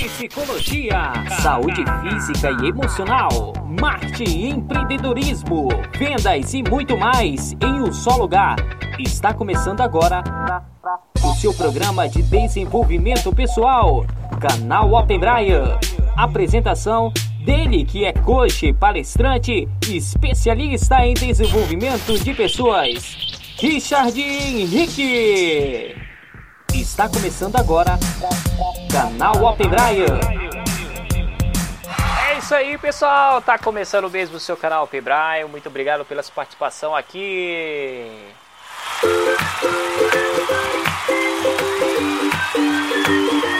psicologia, saúde física e emocional, marketing empreendedorismo, vendas e muito mais em um só lugar. Está começando agora o seu programa de desenvolvimento pessoal, canal Open Brian. Apresentação dele que é coach, palestrante especialista em desenvolvimento de pessoas, Richard Henrique. Está começando agora Canal Open Brian. É isso aí, pessoal. Tá começando mesmo o seu canal Open Brian. Muito obrigado pela sua participação aqui.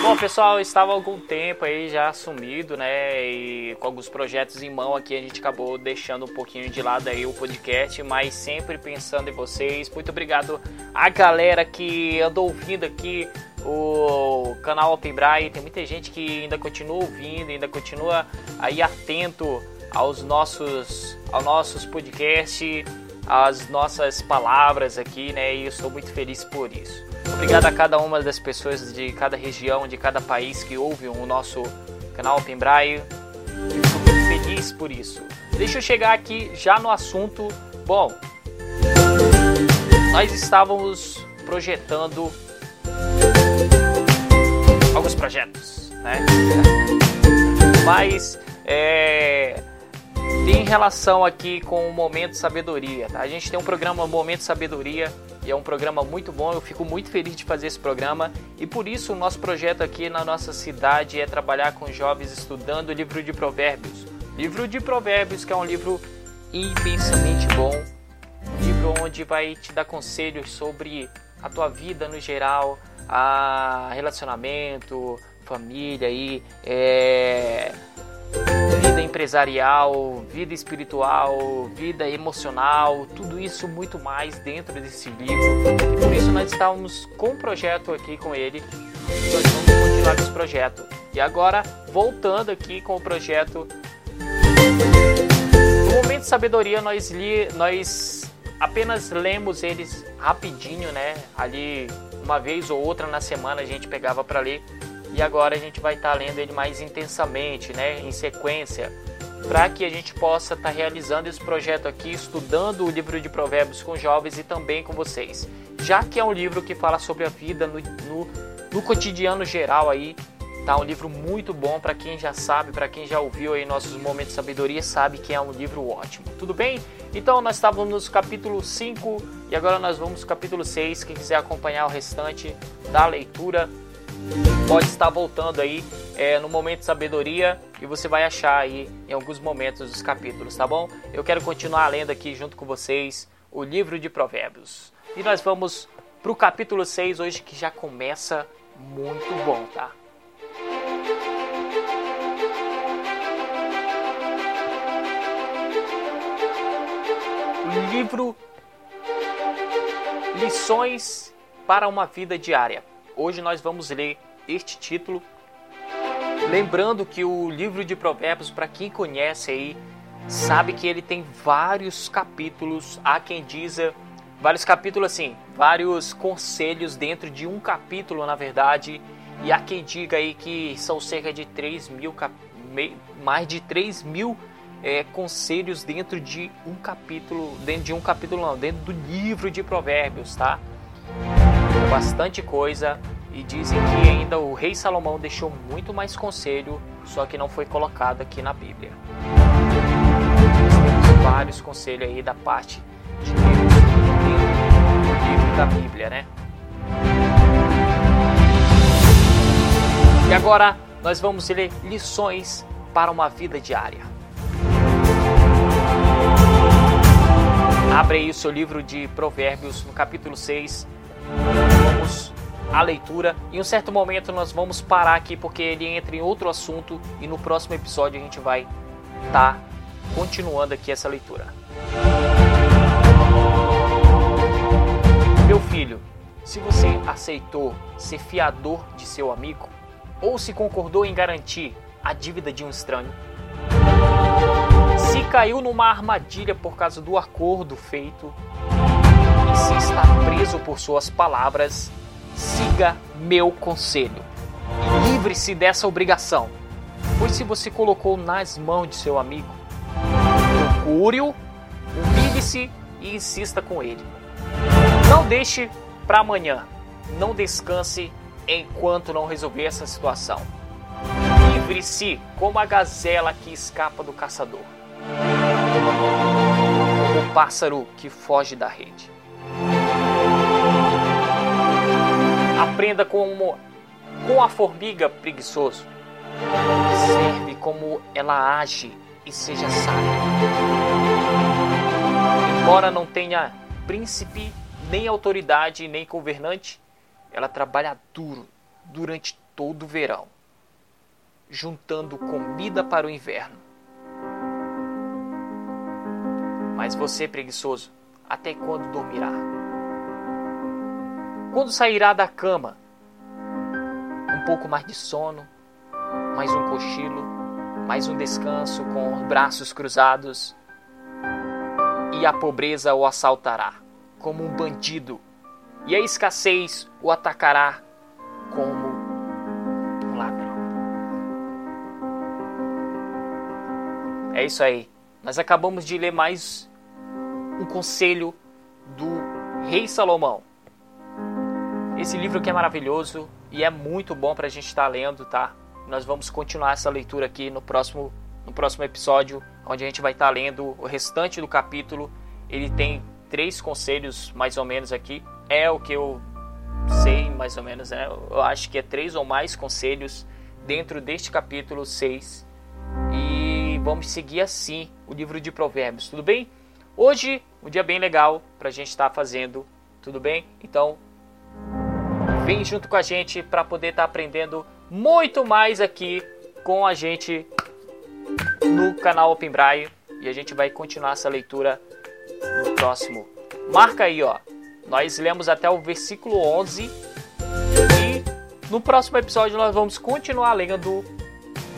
Bom, pessoal, estava algum tempo aí já sumido, né? E com alguns projetos em mão aqui, a gente acabou deixando um pouquinho de lado aí o podcast, mas sempre pensando em vocês. Muito obrigado a galera que andou ouvindo aqui o canal Braille. Tem muita gente que ainda continua ouvindo, ainda continua aí atento aos nossos, aos nossos podcasts, às nossas palavras aqui, né? E eu estou muito feliz por isso. Obrigado a cada uma das pessoas de cada região, de cada país que ouve o nosso canal Open. Fico muito feliz por isso. Deixa eu chegar aqui já no assunto. Bom, nós estávamos projetando alguns projetos, né? Mas é, tem relação aqui com o Momento Sabedoria. Tá? A gente tem um programa Momento Sabedoria e é um programa muito bom. Eu fico muito feliz de fazer esse programa e por isso o nosso projeto aqui na nossa cidade é trabalhar com jovens estudando o livro de Provérbios. Livro de Provérbios, que é um livro imensamente bom, um livro onde vai te dar conselhos sobre a tua vida no geral, a relacionamento, família aí, é vida empresarial, vida espiritual, vida emocional, tudo isso muito mais dentro desse livro. E por isso nós estávamos com um projeto aqui com ele. Nós vamos continuar esse projeto. E agora, voltando aqui com o projeto. No momento de sabedoria, nós, li, nós apenas lemos eles rapidinho, né? Ali, uma vez ou outra na semana a gente pegava para ler e agora a gente vai estar tá lendo ele mais intensamente, né, em sequência, para que a gente possa estar tá realizando esse projeto aqui, estudando o livro de Provérbios com jovens e também com vocês. Já que é um livro que fala sobre a vida no, no, no cotidiano geral aí, tá um livro muito bom para quem já sabe, para quem já ouviu aí nossos momentos de sabedoria, sabe que é um livro ótimo. Tudo bem? Então nós estávamos no capítulo 5 e agora nós vamos no capítulo 6. Quem quiser acompanhar o restante da leitura, pode estar voltando aí é, no momento de sabedoria e você vai achar aí em alguns momentos os capítulos, tá bom? Eu quero continuar lendo aqui junto com vocês o livro de Provérbios. E nós vamos para o capítulo 6 hoje que já começa muito bom, tá? Livro Lições para uma Vida Diária. Hoje nós vamos ler este título. Lembrando que o livro de Provérbios, para quem conhece aí, sabe que ele tem vários capítulos. Há quem diza vários capítulos assim, vários conselhos dentro de um capítulo, na verdade. E há quem diga aí que são cerca de 3 mil, mais de 3 mil é, conselhos dentro de um capítulo, dentro de um capítulo não, dentro do livro de Provérbios, tá? bastante coisa e dizem que ainda o rei Salomão deixou muito mais conselho, só que não foi colocado aqui na Bíblia. Temos vários conselhos aí da parte de Deus dentro do livro da Bíblia, né? E agora nós vamos ler lições para uma vida diária. Abre aí o seu livro de Provérbios no capítulo 6 vamos à leitura. Em um certo momento nós vamos parar aqui porque ele entra em outro assunto e no próximo episódio a gente vai estar tá continuando aqui essa leitura. Meu filho, se você aceitou ser fiador de seu amigo ou se concordou em garantir a dívida de um estranho, se caiu numa armadilha por causa do acordo feito e se está preso por suas palavras, siga meu conselho. Livre-se dessa obrigação, pois se você colocou nas mãos de seu amigo, procure-o, humilhe-se e insista com ele. Não deixe para amanhã, não descanse enquanto não resolver essa situação. Livre-se como a gazela que escapa do caçador, o pássaro que foge da rede. Aprenda como com a formiga preguiçoso. Observe como ela age e seja sábia. Embora não tenha príncipe, nem autoridade, nem governante, ela trabalha duro durante todo o verão, juntando comida para o inverno. Mas você, preguiçoso, até quando dormirá? Quando sairá da cama? Um pouco mais de sono, mais um cochilo, mais um descanso com os braços cruzados, e a pobreza o assaltará como um bandido, e a escassez o atacará como um ladrão. É isso aí. Nós acabamos de ler mais um conselho do Rei Salomão. Esse livro aqui é maravilhoso e é muito bom para a gente estar tá lendo, tá? Nós vamos continuar essa leitura aqui no próximo, no próximo episódio, onde a gente vai estar tá lendo o restante do capítulo. Ele tem três conselhos mais ou menos aqui. É o que eu sei mais ou menos, né? Eu acho que é três ou mais conselhos dentro deste capítulo 6. E vamos seguir assim o livro de Provérbios, tudo bem? Hoje, um dia bem legal para a gente estar tá fazendo, tudo bem? Então, Vem junto com a gente para poder estar tá aprendendo muito mais aqui com a gente no canal Open Braille e a gente vai continuar essa leitura no próximo. Marca aí, ó. Nós lemos até o versículo 11 e no próximo episódio nós vamos continuar lendo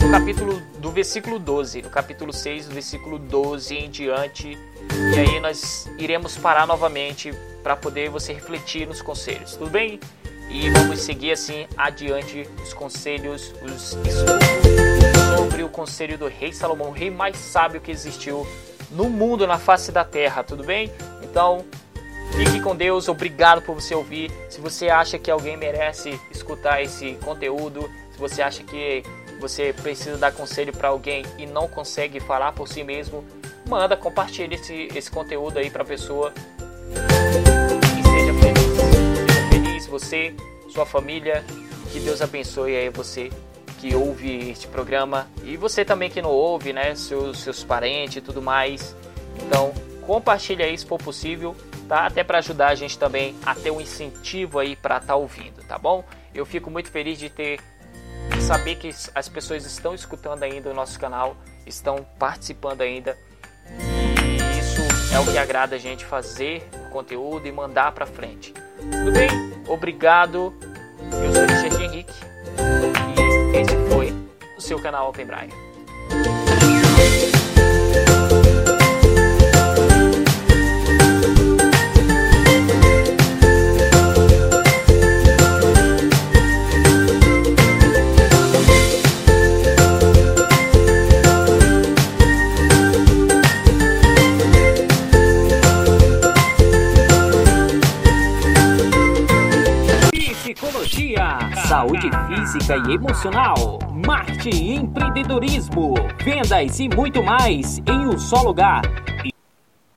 no capítulo do versículo 12, no capítulo 6, do versículo 12 em diante. E aí nós iremos parar novamente para poder você refletir nos conselhos. Tudo bem? e vamos seguir assim adiante os conselhos, os estudos sobre o conselho do rei Salomão, o rei mais sábio que existiu no mundo, na face da terra, tudo bem? Então, fique com Deus, obrigado por você ouvir. Se você acha que alguém merece escutar esse conteúdo, se você acha que você precisa dar conselho para alguém e não consegue falar por si mesmo, manda, compartilhe esse, esse conteúdo aí para a pessoa você, sua família. Que Deus abençoe aí você que ouve este programa e você também que não ouve, né? Seus, seus parentes e tudo mais. Então, compartilha aí se for possível, tá? Até para ajudar a gente também a ter um incentivo aí para estar tá ouvindo, tá bom? Eu fico muito feliz de ter saber que as pessoas estão escutando ainda o nosso canal, estão participando ainda. E isso é o que agrada a gente fazer conteúdo e mandar para frente. Tudo bem? Obrigado. Eu sou Richard Henrique e esse foi o seu canal Open Braille. Saúde física e emocional, marketing, empreendedorismo, vendas e muito mais em um só lugar